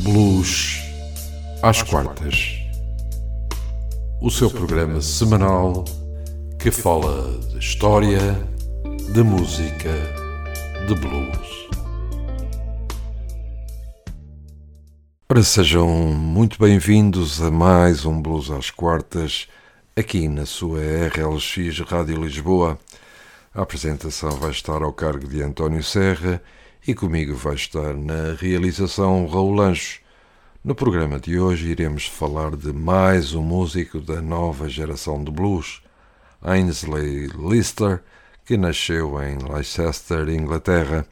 Blues às quartas. O seu programa semanal que fala de história, de música, de blues. Ora, sejam muito bem-vindos a mais um Blues às quartas, aqui na sua RLX Rádio Lisboa. A apresentação vai estar ao cargo de António Serra e comigo vai estar na realização Raul Anjos. No programa de hoje iremos falar de mais um músico da nova geração de blues, Ainsley Lister, que nasceu em Leicester, Inglaterra,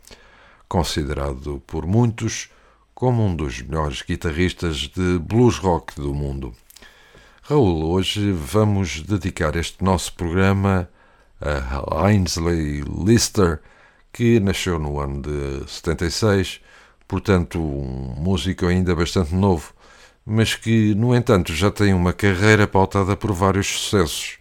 considerado por muitos como um dos melhores guitarristas de blues rock do mundo. Raul, hoje vamos dedicar este nosso programa a Ainsley Lister, que nasceu no ano de 76, portanto, um músico ainda bastante novo, mas que, no entanto, já tem uma carreira pautada por vários sucessos.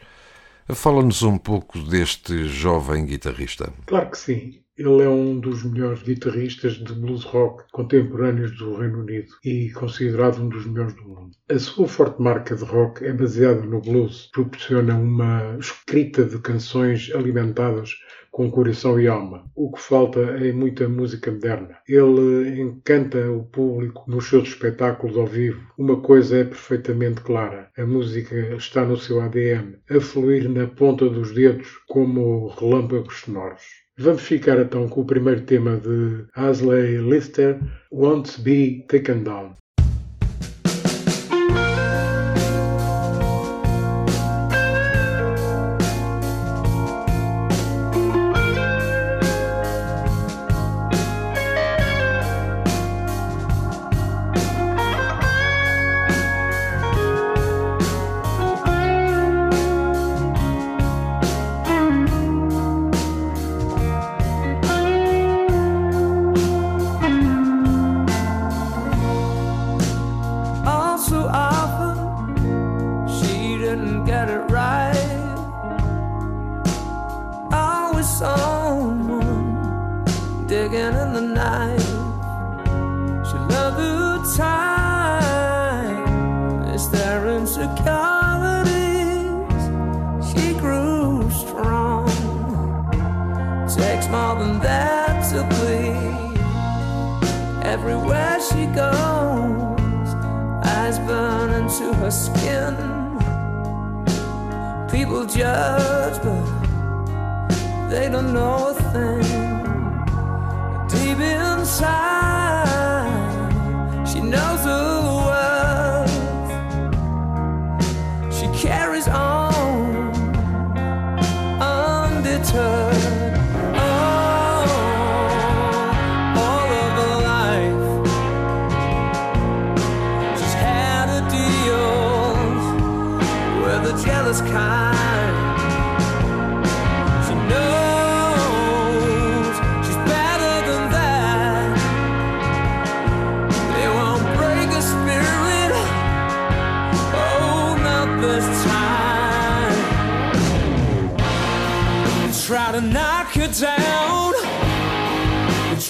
Fala-nos um pouco deste jovem guitarrista. Claro que sim. Ele é um dos melhores guitarristas de blues rock contemporâneos do Reino Unido e considerado um dos melhores do mundo. A sua forte marca de rock é baseada no blues, proporciona uma escrita de canções alimentadas com coração e alma, o que falta em muita música moderna. Ele encanta o público nos seus espetáculos ao vivo. Uma coisa é perfeitamente clara: a música está no seu ADN, a fluir na ponta dos dedos como relâmpagos sonoros. Vamos ficar então com o primeiro tema de Asley Lister, Won't Be Taken Down.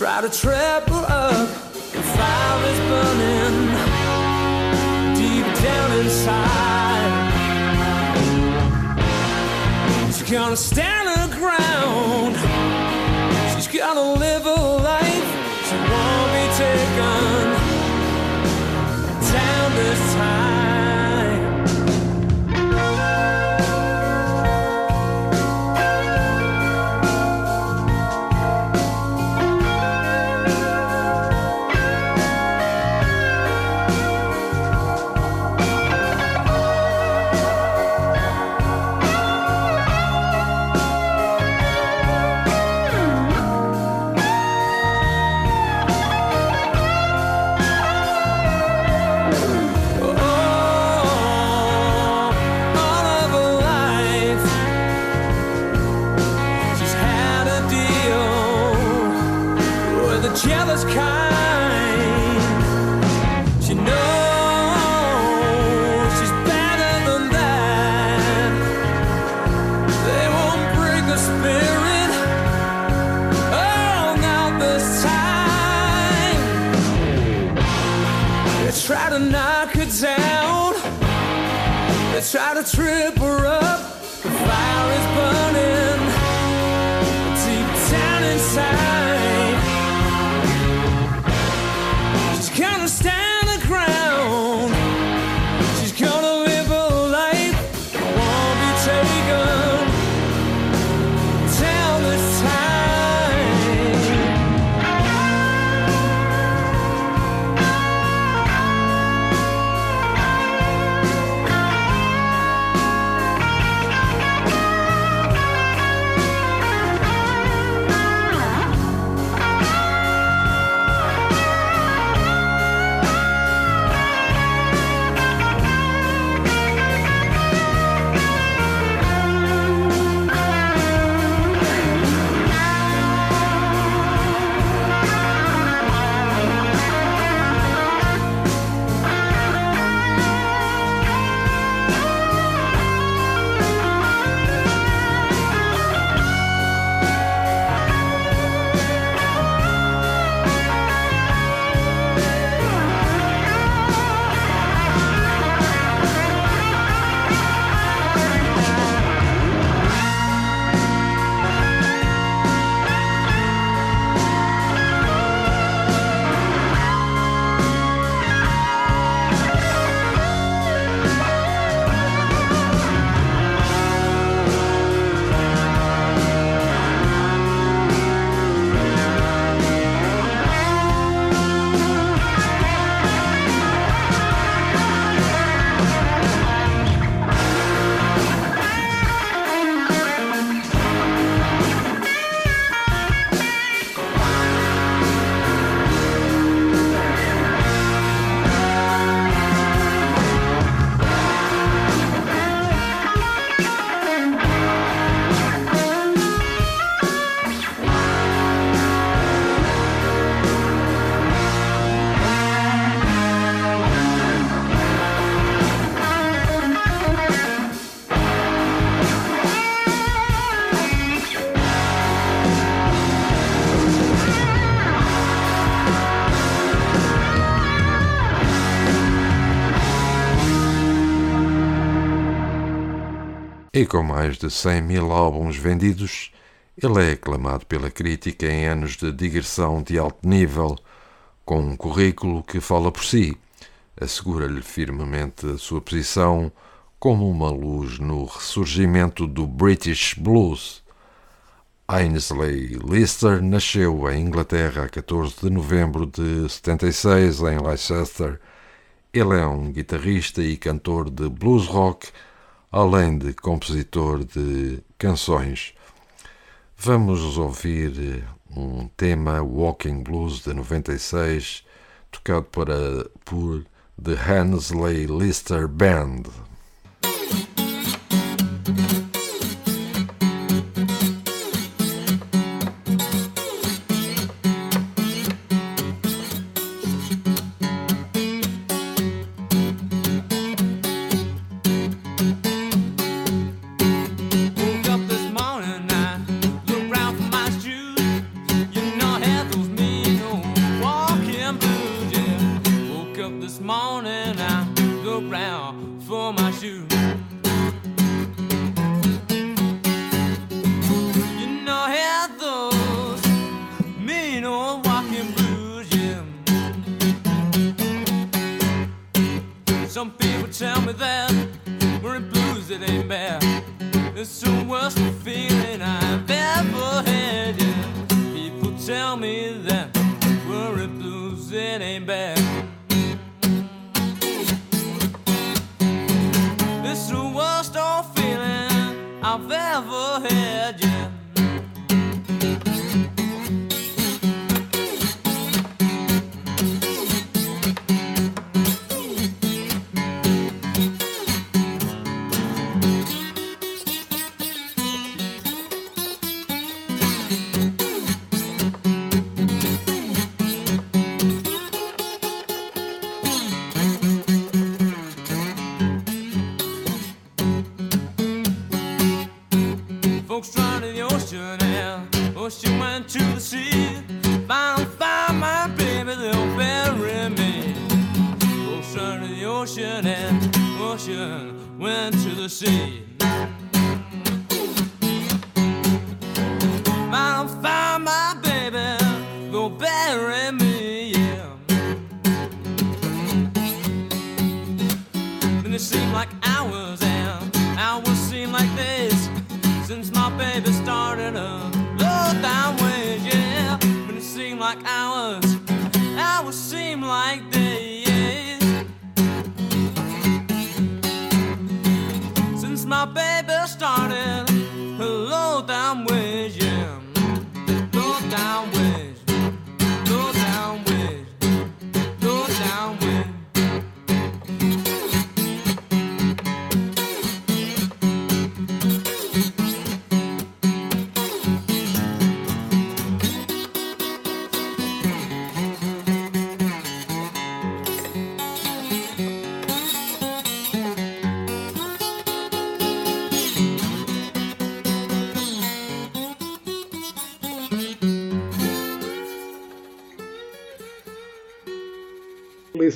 Try to trap her up. The fire is burning deep down inside. She's gonna stand her ground. She's gonna live a life. Com mais de 100 mil álbuns vendidos, ele é aclamado pela crítica em anos de digressão de alto nível, com um currículo que fala por si, assegura-lhe firmemente a sua posição como uma luz no ressurgimento do British Blues. Ainsley Lister nasceu em Inglaterra a 14 de novembro de 76 em Leicester. Ele é um guitarrista e cantor de blues rock, além de compositor de canções. Vamos ouvir um tema Walking Blues de 96, tocado para, por The Hansley Lister Band. Some people tell me that we're in blues, it ain't bad. It's the worst feeling I've ever had. Yeah. People tell me that worry blues it ain't bad. It's the worst feeling I've ever had. Yeah.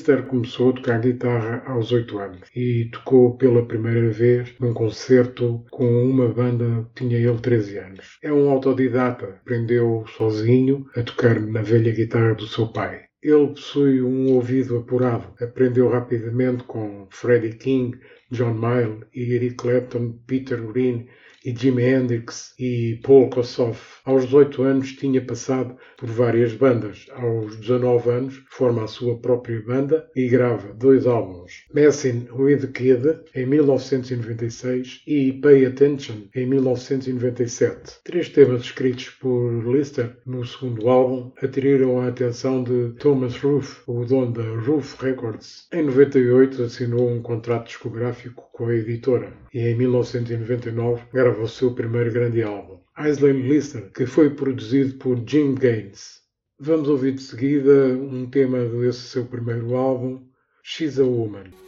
Lister começou a tocar guitarra aos 8 anos e tocou pela primeira vez num concerto com uma banda que tinha ele 13 anos. É um autodidata, aprendeu sozinho a tocar na velha guitarra do seu pai. Ele possui um ouvido apurado, aprendeu rapidamente com Freddie King, John Mayall Eric Clapton, Peter Green e Jimi Hendrix e Paul Kossoff. Aos 18 anos tinha passado por várias bandas. Aos 19 anos forma a sua própria banda e grava dois álbuns. Messing with the Kid em 1996 e Pay Attention em 1997. Três temas escritos por Lister no segundo álbum atraíram a atenção de Thomas Roof, o dono da Roof Records. Em 98 assinou um contrato discográfico com a editora e em 1999 grava o seu primeiro grande álbum, Islane Lister, que foi produzido por Jim Gaines. Vamos ouvir de seguida um tema desse seu primeiro álbum, She's a Woman.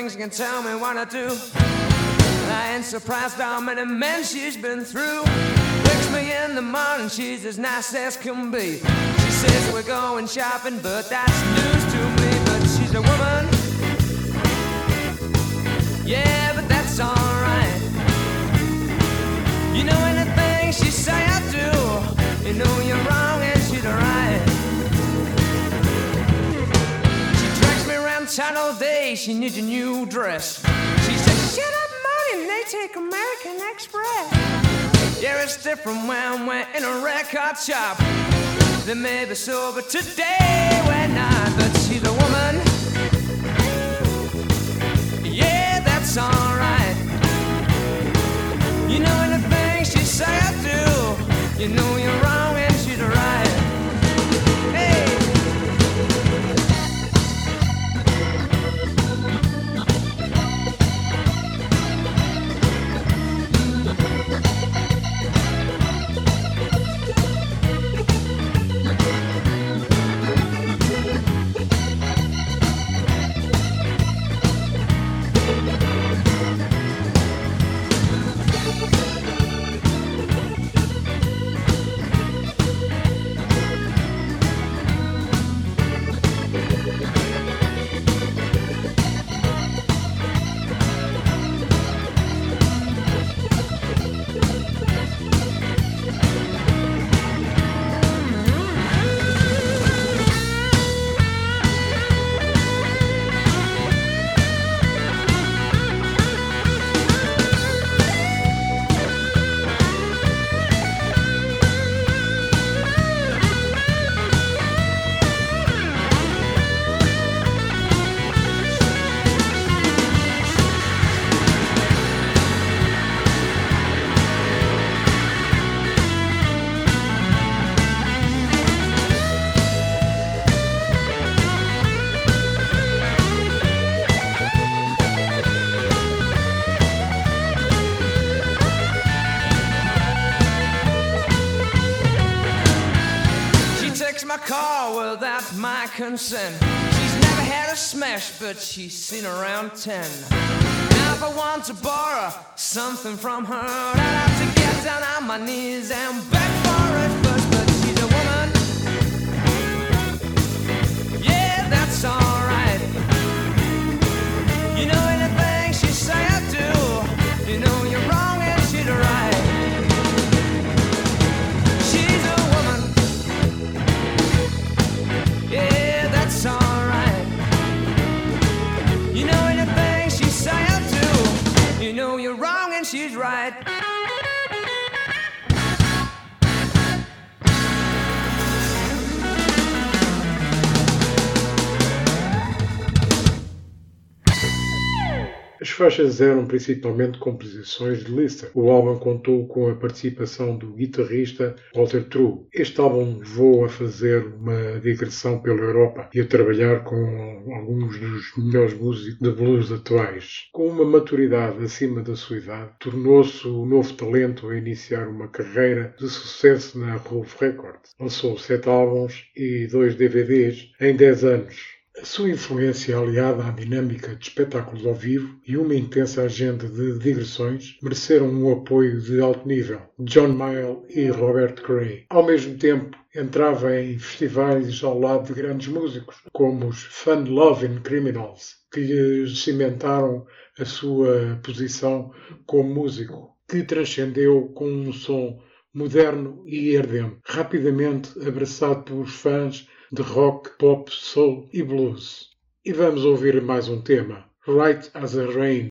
Baby, she can tell me what I do. I ain't surprised how many men she's been through. Wakes me in the morning, she's as nice as can be. She says we're going shopping, but that's news to me. But she's a woman. Yeah, but that's alright. You know anything she say I do. You know you're wrong and she's right. All day. She needs a new dress. She says, "Shut up, money." They take American Express. Yeah, it's different when we're in a record shop. They may be sober today, we're not, but she's a woman. Yeah, that's alright. You know anything she I do. You know you're wrong consent. She's never had a smash, but she's seen around ten. Now if I want to borrow something from her, I'd have to get down on my knees and beg faixas eram principalmente composições de Lister. O álbum contou com a participação do guitarrista Walter True. Este álbum levou a fazer uma digressão pela Europa e a trabalhar com alguns dos melhores músicos de blues atuais. Com uma maturidade acima da sua idade, tornou-se o novo talento a iniciar uma carreira de sucesso na Roof Records. Lançou sete álbuns e dois DVDs em dez anos. A sua influência aliada à dinâmica de espetáculos ao vivo e uma intensa agenda de digressões mereceram um apoio de alto nível. John Mayall e Robert Cray. Ao mesmo tempo, entrava em festivais ao lado de grandes músicos, como os Fun Loving Criminals, que lhe cimentaram a sua posição como músico, que transcendeu com um som moderno e ardente, rapidamente abraçado pelos fãs de rock, pop, soul e blues. E vamos ouvir mais um tema, Right as a Rain.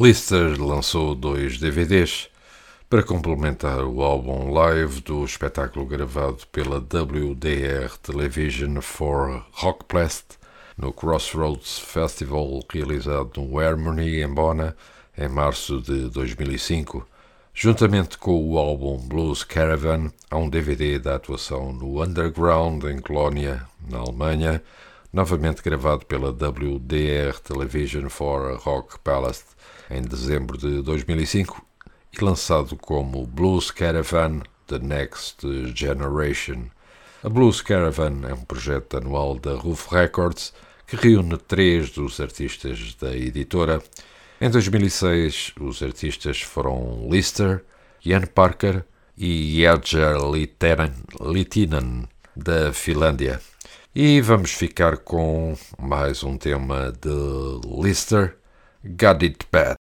Lister lançou dois DVDs para complementar o álbum live do espetáculo gravado pela WDR Television for Rockblast no Crossroads Festival realizado no Harmony em Bona em março de 2005. Juntamente com o álbum Blues Caravan, há um DVD da atuação no Underground em Colónia, na Alemanha, novamente gravado pela WDR Television for Rock Palace em dezembro de 2005 e lançado como Blues Caravan The Next Generation. A Blues Caravan é um projeto anual da Roof Records que reúne três dos artistas da editora. Em 2006, os artistas foram Lister, Ian Parker e Jerger Litinen, da Finlândia. E vamos ficar com mais um tema de Lister, Got It Bad.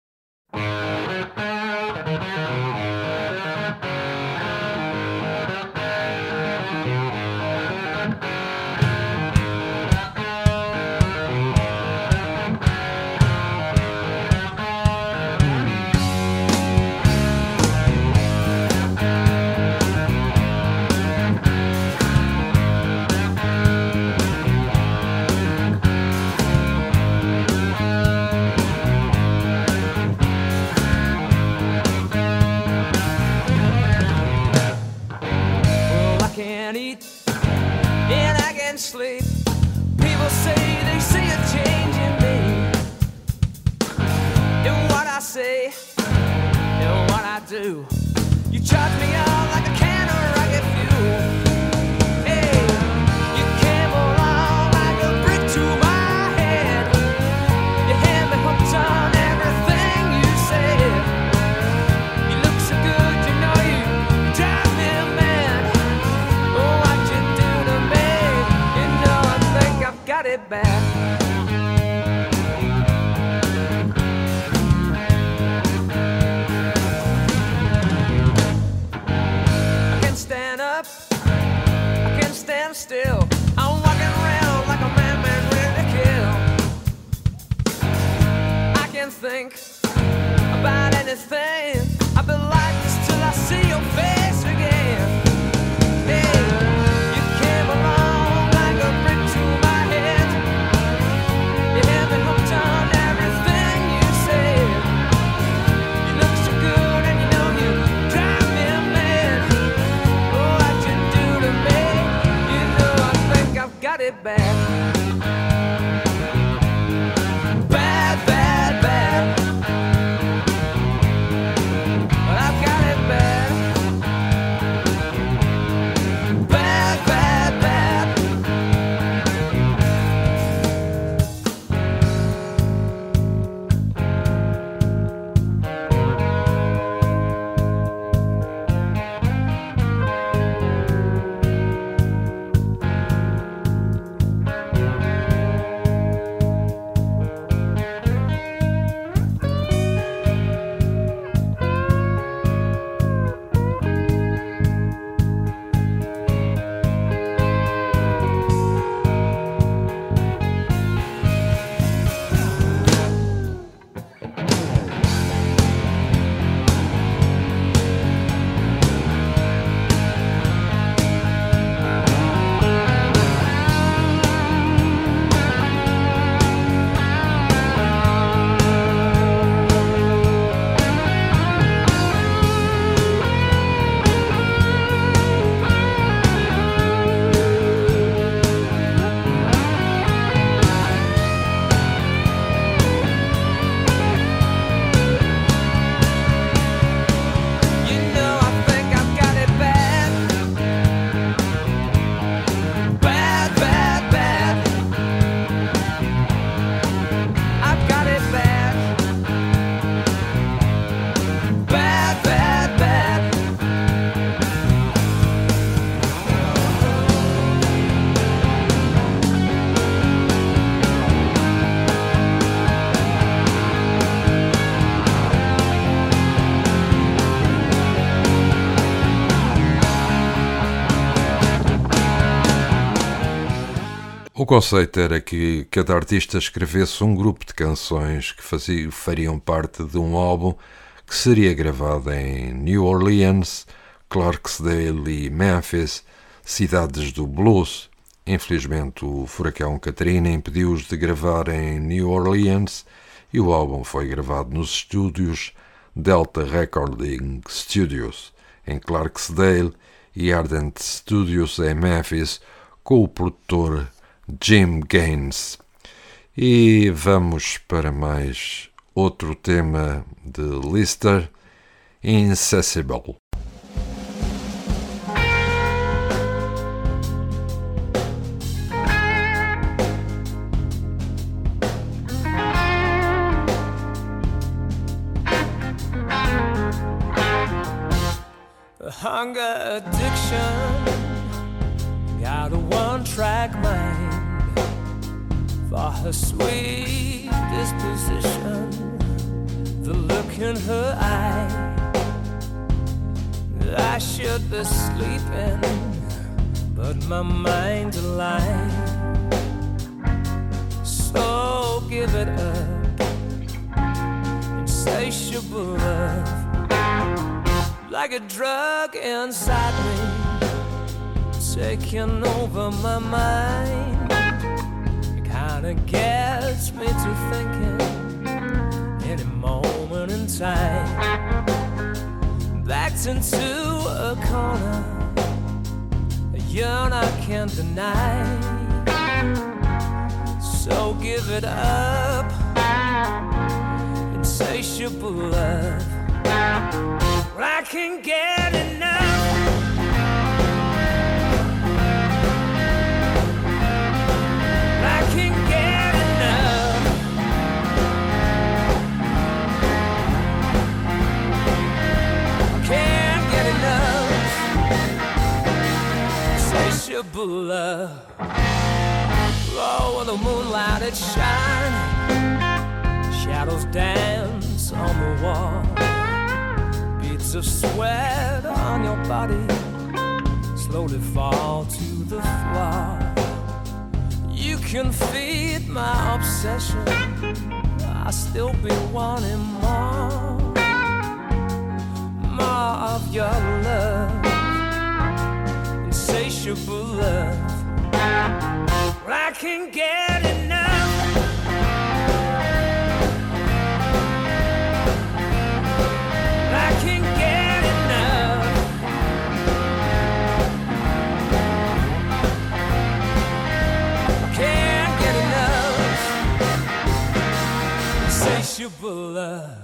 Conceito era que cada artista escrevesse um grupo de canções que fariam parte de um álbum que seria gravado em New Orleans, Clarksdale e Memphis, cidades do blues. Infelizmente, o furacão Katrina impediu-os de gravar em New Orleans e o álbum foi gravado nos estúdios Delta Recording Studios, em Clarksdale, e Ardent Studios em Memphis, com o produtor Jim Gaines. E vamos para mais outro tema de Lister, Incessible. Her sweet disposition, the look in her eye. I should be sleeping, but my mind's alive. So give it up, insatiable love like a drug inside me, taking over my mind. Kinda gets me to thinking any moment in time. Backed into a corner, a yearn I can't deny. So give it up, insatiable love. I can get enough. The moonlight it shine, shadows dance on the wall. Of sweat on your body slowly fall to the floor. You can feed my obsession, I still be wanting more, more of your love, insatiable love can get enough. I can get enough. Can't get enough. Insatiable love.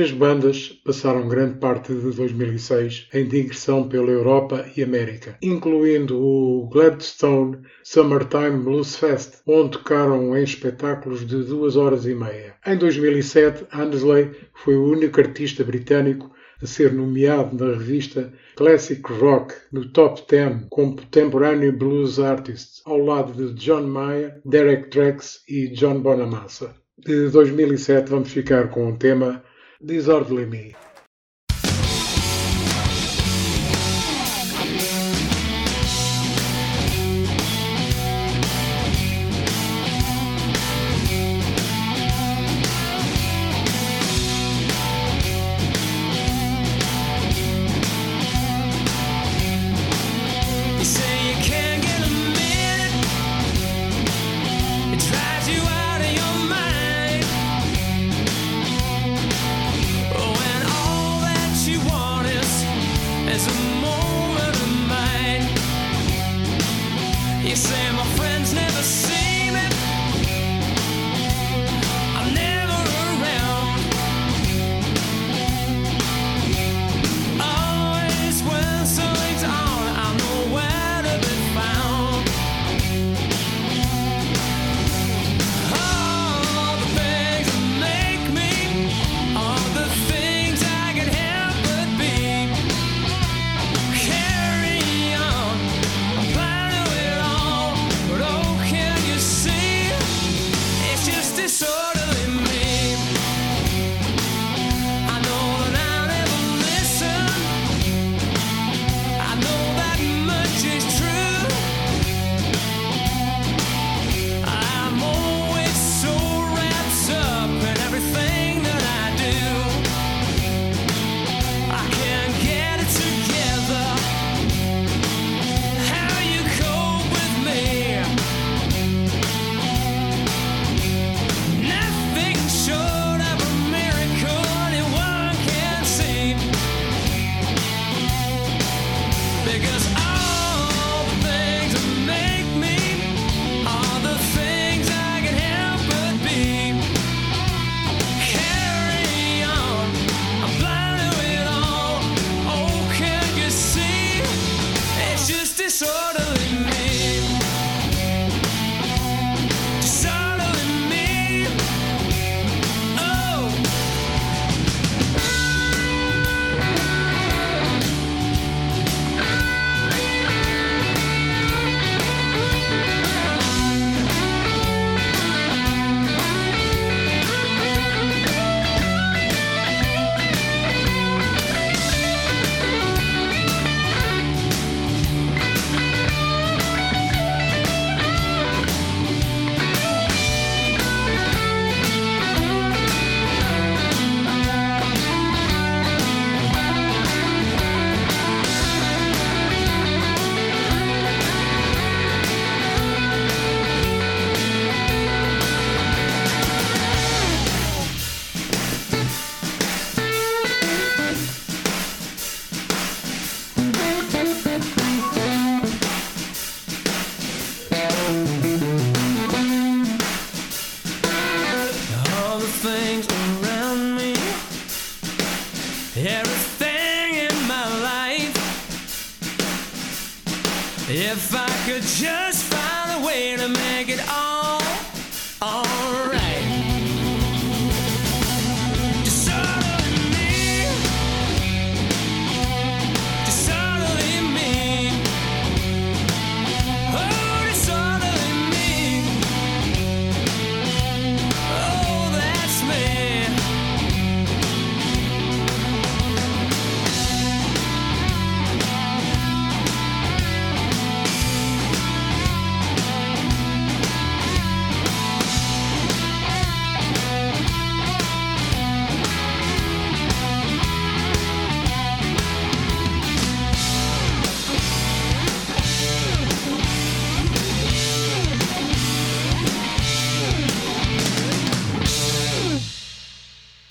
Três bandas passaram grande parte de 2006 em digressão pela Europa e América, incluindo o Gladstone Summertime Blues Fest, onde tocaram em espetáculos de duas horas e meia. Em 2007, Ansley foi o único artista britânico a ser nomeado na revista Classic Rock no Top 10 como Contemporary Blues Artist, ao lado de John Mayer, Derek Trax e John Bonamassa. De 2007 vamos ficar com o tema Disorderly Me.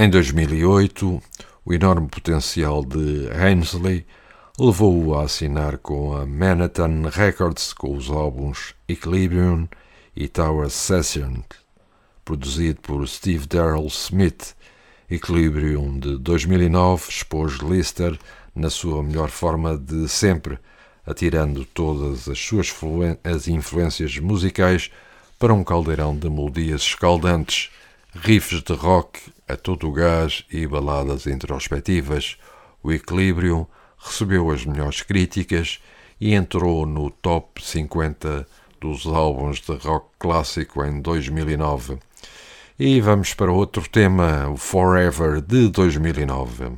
Em 2008, o enorme potencial de Ainsley levou-o a assinar com a Manhattan Records com os álbuns Equilibrium e Tower Session, produzido por Steve Darrell Smith. Equilibrium de 2009 expôs Lister na sua melhor forma de sempre, atirando todas as suas as influências musicais para um caldeirão de melodias escaldantes, riffs de rock a todo o gás e baladas introspectivas. O Equilibrium recebeu as melhores críticas e entrou no top 50 dos álbuns de rock clássico em 2009. E vamos para outro tema, o Forever de 2009.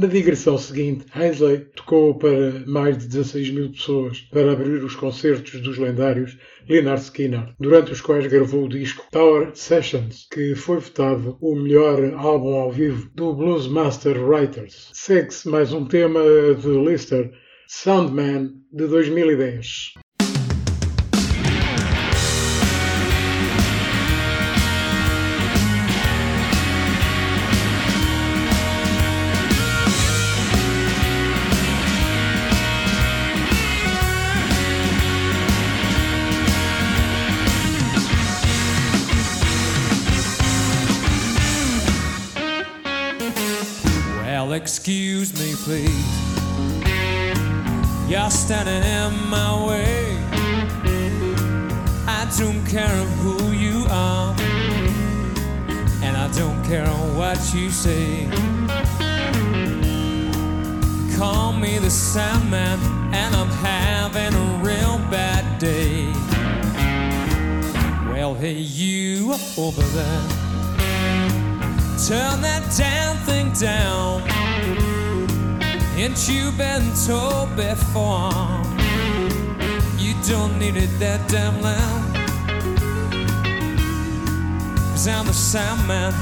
Na digressão seguinte, Ainsley tocou para mais de 16 mil pessoas para abrir os concertos dos lendários Leonard Skinner, durante os quais gravou o disco Tower Sessions, que foi votado o melhor álbum ao vivo do Blues Master Writers. Segue-se mais um tema de Lister, Soundman, de 2010. Excuse me, please. You're standing in my way. I don't care who you are, and I don't care what you say. Call me the Sandman, and I'm having a real bad day. Well, hey, you are over there, turn that damn thing down. Ain't you been told before? You don't need it that damn loud. Cause I'm the Sandman,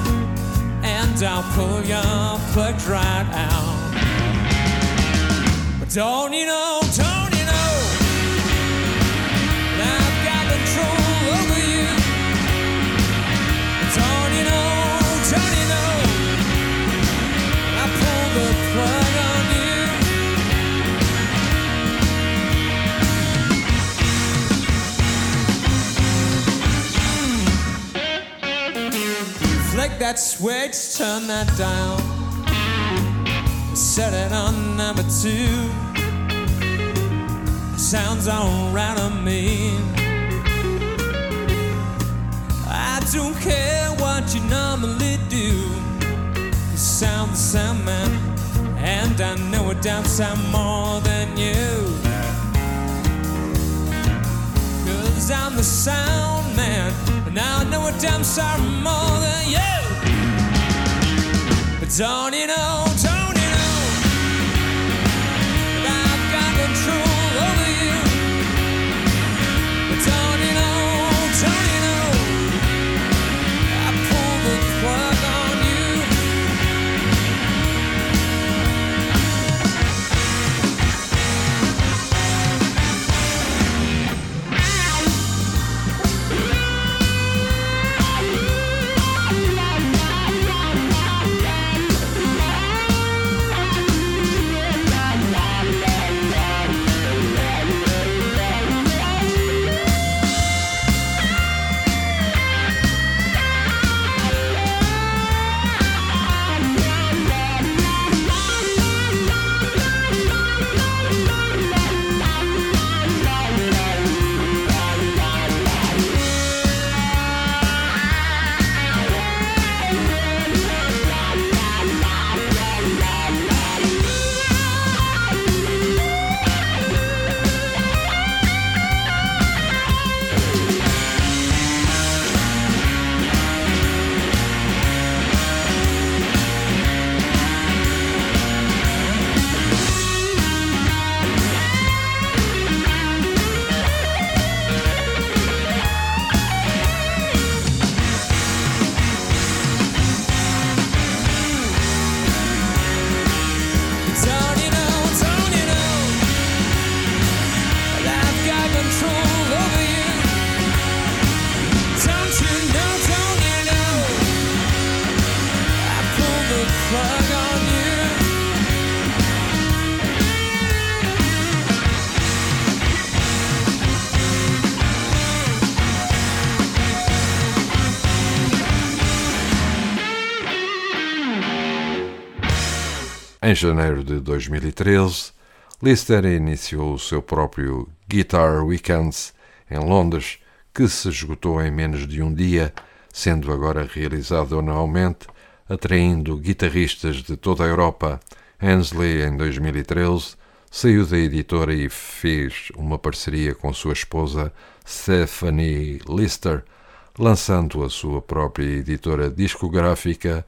and I'll pull your plug right out. But don't you know, don't That switch, turn that down. Set it on number two. Sounds alright to me. I don't care what you normally do. You sound the same, man. And I know it down sound more than you. Cause I'm the sound man. And I know a damn sight more than you. Don't you know, Em janeiro de 2013, Lister iniciou o seu próprio Guitar Weekends em Londres, que se esgotou em menos de um dia, sendo agora realizado anualmente, atraindo guitarristas de toda a Europa. Hensley, em 2013, saiu da editora e fez uma parceria com sua esposa Stephanie Lister, lançando a sua própria editora discográfica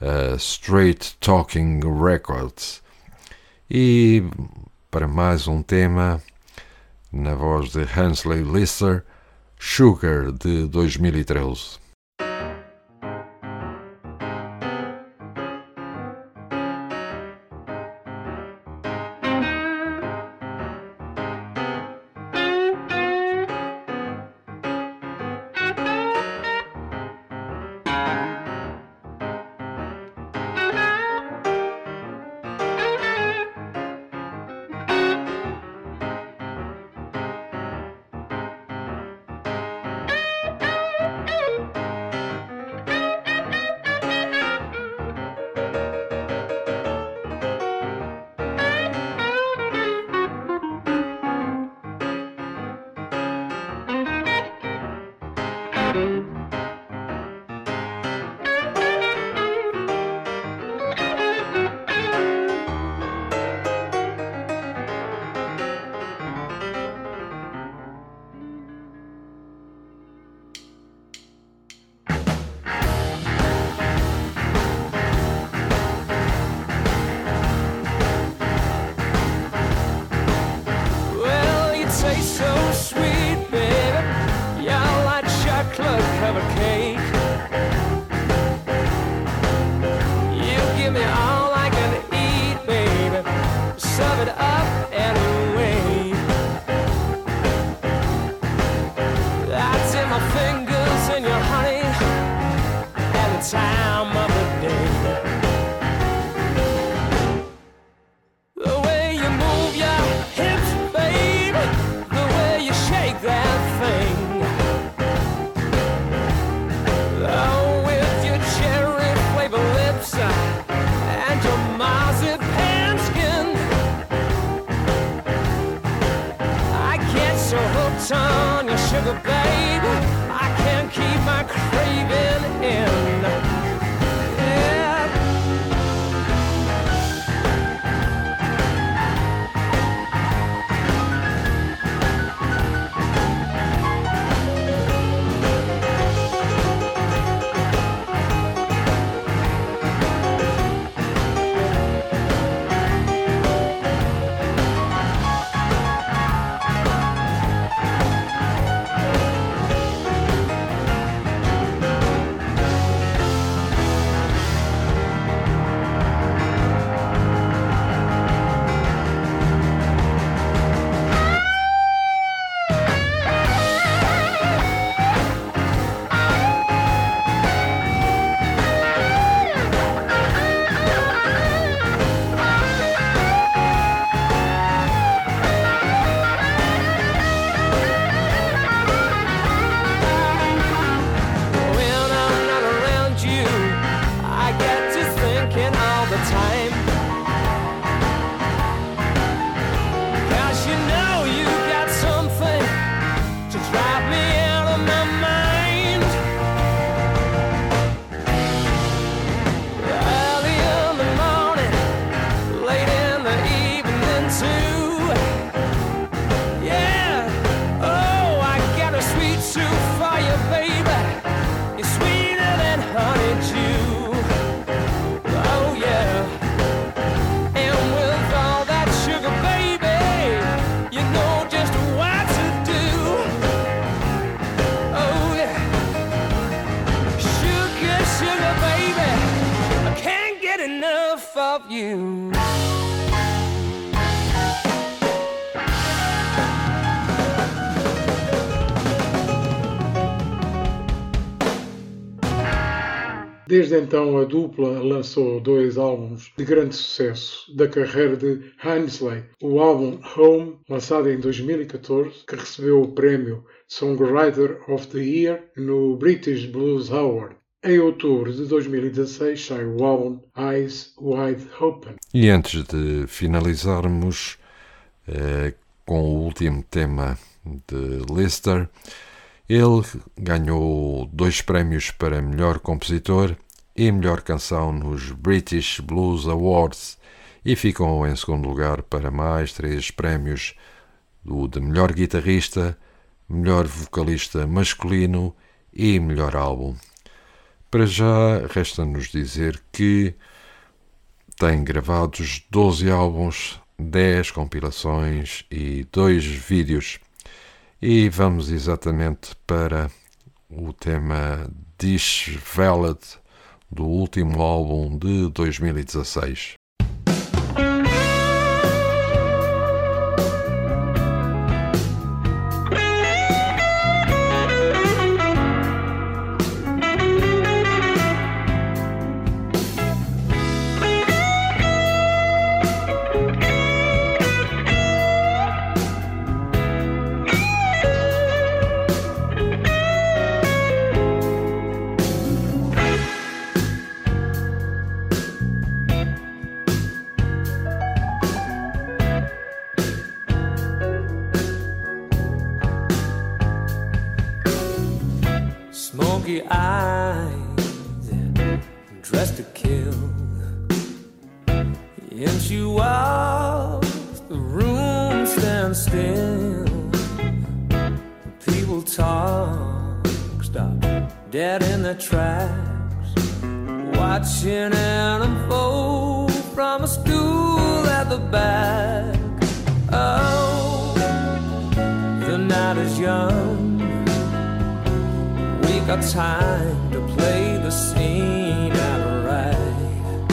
a Straight Talking Records. E para mais um tema, na voz de Hansley Lister, Sugar de 2013. Desde então, a dupla lançou dois álbuns de grande sucesso da carreira de Ainsley. O álbum Home, lançado em 2014, que recebeu o prémio Songwriter of the Year no British Blues Award. Em outubro de 2016 sai o álbum Eyes Wide Open. E antes de finalizarmos eh, com o último tema de Lister, ele ganhou dois prémios para melhor compositor e melhor canção nos British Blues Awards e ficou em segundo lugar para mais três prémios: o de melhor guitarrista, melhor vocalista masculino e melhor álbum. Para já, resta-nos dizer que tem gravados 12 álbuns, 10 compilações e 2 vídeos. E vamos exatamente para o tema Dish do último álbum de 2016. bulgy eyes dressed to kill. And she walks the room stands still. People talk, stop dead in their tracks, watching an unfold from a stool at the back. Oh, the night is young got time to play the scene out right.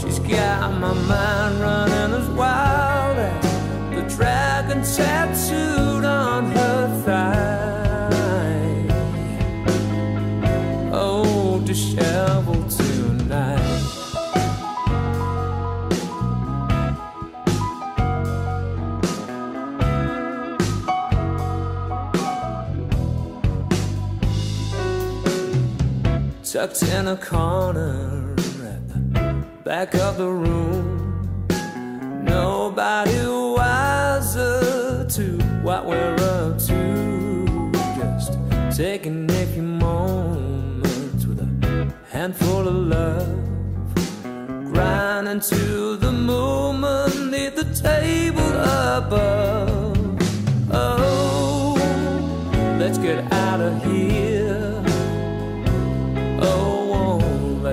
She's got my mind running as wild as the dragon tattooed on her thigh. Tucked in a corner at the back of the room. Nobody wiser to what we're up to. Just taking a few moments with a handful of love. Grinding to the movement near the table above. Oh, let's get out of here.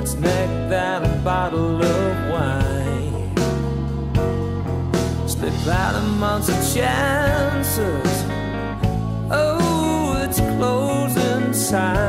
Let's make that a bottle of wine. Slip out amongst the chances. Oh, it's closing time.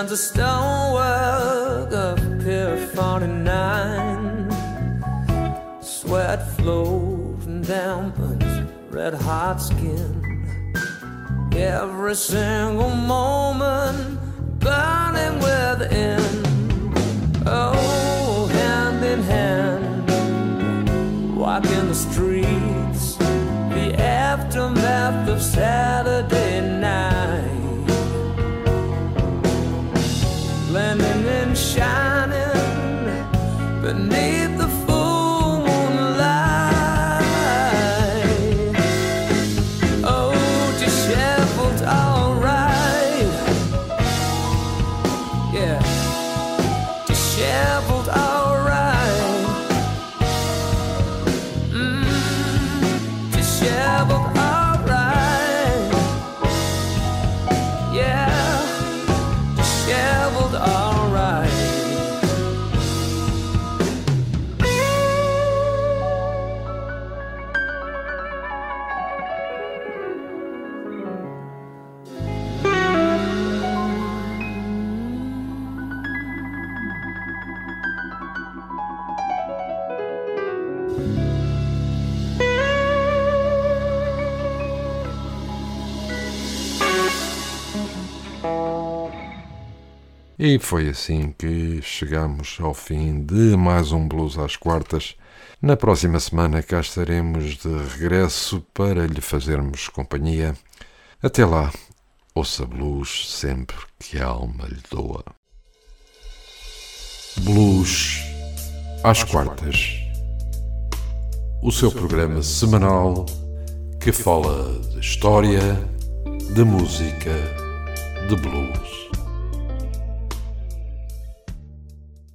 Begun to stonework of Pier 49. Sweat flows and dampens red hot skin. Every single moment burning within. Oh, hand in hand, walking the streets. The aftermath of Saturday E foi assim que chegamos ao fim de mais um Blues às Quartas. Na próxima semana cá estaremos de regresso para lhe fazermos companhia. Até lá, ouça blues sempre que a alma lhe doa. Blues às Quartas. O seu programa semanal que fala de história, de música, de blues.